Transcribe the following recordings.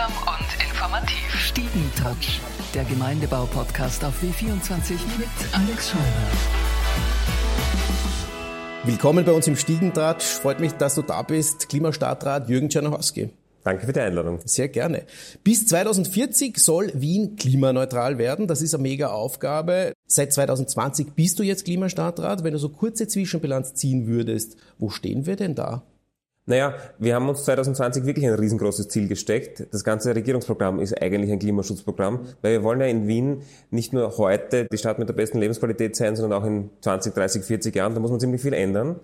Unterhaltsam und informativ. Stiegentouch, der Gemeindebau-Podcast auf W24 mit Alex Scheuer. Willkommen bei uns im Stiegentratsch. Freut mich, dass du da bist. Klimastadtrat Jürgen Czernohowski. Danke für die Einladung. Sehr gerne. Bis 2040 soll Wien klimaneutral werden. Das ist eine mega Aufgabe. Seit 2020 bist du jetzt Klimastadtrat. Wenn du so kurze Zwischenbilanz ziehen würdest, wo stehen wir denn da? Naja, wir haben uns 2020 wirklich ein riesengroßes Ziel gesteckt. Das ganze Regierungsprogramm ist eigentlich ein Klimaschutzprogramm, weil wir wollen ja in Wien nicht nur heute die Stadt mit der besten Lebensqualität sein, sondern auch in 20, 30, 40 Jahren. Da muss man ziemlich viel ändern.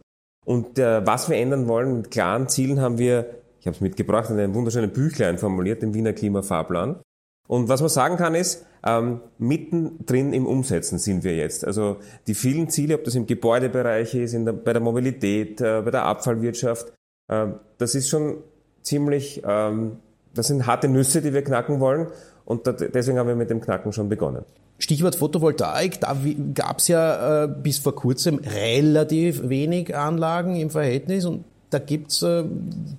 Und äh, was wir ändern wollen, mit klaren Zielen haben wir, ich habe es mitgebracht, in einem wunderschönen Büchlein formuliert, den Wiener Klimafahrplan. Und was man sagen kann ist, ähm, mittendrin im Umsetzen sind wir jetzt. Also die vielen Ziele, ob das im Gebäudebereich ist, der, bei der Mobilität, äh, bei der Abfallwirtschaft, das ist schon ziemlich, ähm, das sind harte Nüsse, die wir knacken wollen und deswegen haben wir mit dem Knacken schon begonnen. Stichwort Photovoltaik, da gab es ja äh, bis vor kurzem relativ wenig Anlagen im Verhältnis und da gibt's, äh,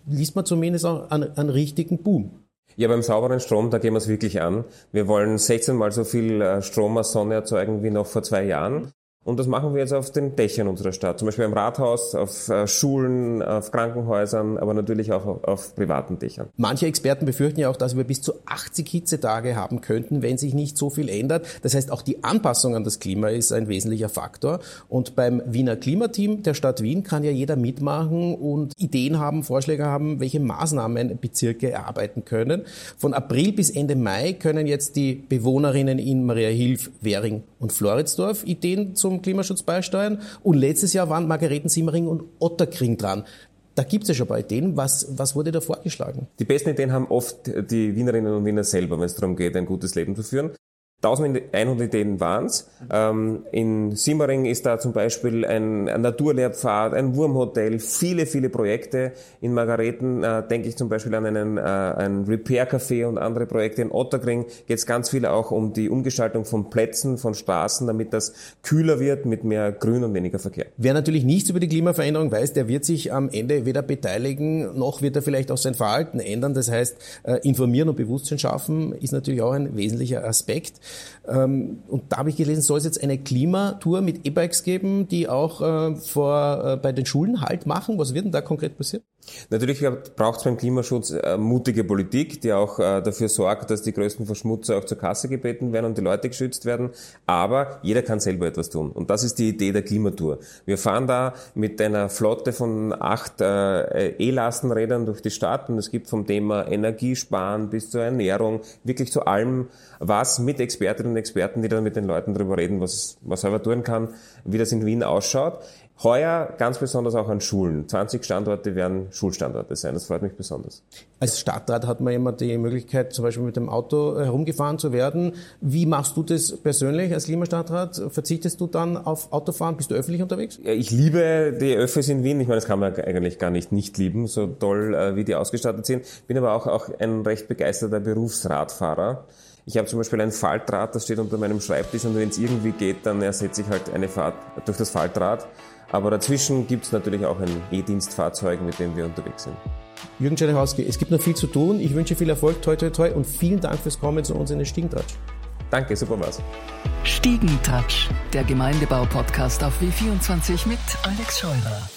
liest man zumindest auch einen, einen richtigen Boom. Ja, beim sauberen Strom, da gehen wir es wirklich an. Wir wollen 16 mal so viel äh, Strom aus Sonne erzeugen wie noch vor zwei Jahren. Und das machen wir jetzt auf den Dächern unserer Stadt, zum Beispiel im Rathaus, auf äh, Schulen, auf Krankenhäusern, aber natürlich auch auf, auf, privaten Dächern. Manche Experten befürchten ja auch, dass wir bis zu 80 Hitzetage haben könnten, wenn sich nicht so viel ändert. Das heißt, auch die Anpassung an das Klima ist ein wesentlicher Faktor. Und beim Wiener Klimateam der Stadt Wien kann ja jeder mitmachen und Ideen haben, Vorschläge haben, welche Maßnahmen Bezirke erarbeiten können. Von April bis Ende Mai können jetzt die Bewohnerinnen in Maria Hilf, Währing und Floridsdorf Ideen zum Klimaschutz beisteuern. Und letztes Jahr waren Margareten Simmering und Otterkring dran. Da gibt es ja schon bei Ideen. Was, was wurde da vorgeschlagen? Die besten Ideen haben oft die Wienerinnen und Wiener selber, wenn es darum geht, ein gutes Leben zu führen. 1100 Ideen waren's. Ähm, in Simmering ist da zum Beispiel ein, ein Naturlehrpfad, ein Wurmhotel, viele, viele Projekte. In Margareten äh, denke ich zum Beispiel an einen, äh, ein Repair-Café und andere Projekte. In Otterkring geht es ganz viel auch um die Umgestaltung von Plätzen, von Straßen, damit das kühler wird mit mehr Grün und weniger Verkehr. Wer natürlich nichts über die Klimaveränderung weiß, der wird sich am Ende weder beteiligen, noch wird er vielleicht auch sein Verhalten ändern. Das heißt, äh, informieren und Bewusstsein schaffen ist natürlich auch ein wesentlicher Aspekt. Ähm, und da habe ich gelesen, soll es jetzt eine Klimatour mit E-Bikes geben, die auch äh, vor, äh, bei den Schulen Halt machen. Was wird denn da konkret passieren? Natürlich braucht es beim Klimaschutz äh, mutige Politik, die auch äh, dafür sorgt, dass die größten Verschmutzer auch zur Kasse gebeten werden und die Leute geschützt werden. Aber jeder kann selber etwas tun. Und das ist die Idee der Klimatour. Wir fahren da mit einer Flotte von acht äh, E-Lastenrädern durch die Stadt und es gibt vom Thema Energiesparen bis zur Ernährung wirklich zu allem was mit Expertinnen und Experten, die dann mit den Leuten darüber reden, was, was man tun kann, wie das in Wien ausschaut. Heuer ganz besonders auch an Schulen. 20 Standorte werden Schulstandorte sein. Das freut mich besonders. Als Stadtrat hat man immer die Möglichkeit, zum Beispiel mit dem Auto herumgefahren zu werden. Wie machst du das persönlich als Klimastadtrat? Verzichtest du dann auf Autofahren? Bist du öffentlich unterwegs? Ja, ich liebe die Öffis in Wien. Ich meine, das kann man eigentlich gar nicht nicht lieben, so toll, äh, wie die ausgestattet sind. Bin aber auch, auch ein recht begeisterter Berufsradfahrer. Ich habe zum Beispiel ein Faltrad, das steht unter meinem Schreibtisch und wenn es irgendwie geht, dann ersetze ich halt eine Fahrt durch das Faltrad. Aber dazwischen gibt es natürlich auch ein E-Dienstfahrzeug, mit dem wir unterwegs sind. Jürgen Czernichowski, es gibt noch viel zu tun. Ich wünsche viel Erfolg, toi toi toi und vielen Dank fürs Kommen zu uns in den Stiegentouch. Danke, super was. Stiegentouch, der Gemeindebau-Podcast auf W24 mit Alex Scheurer.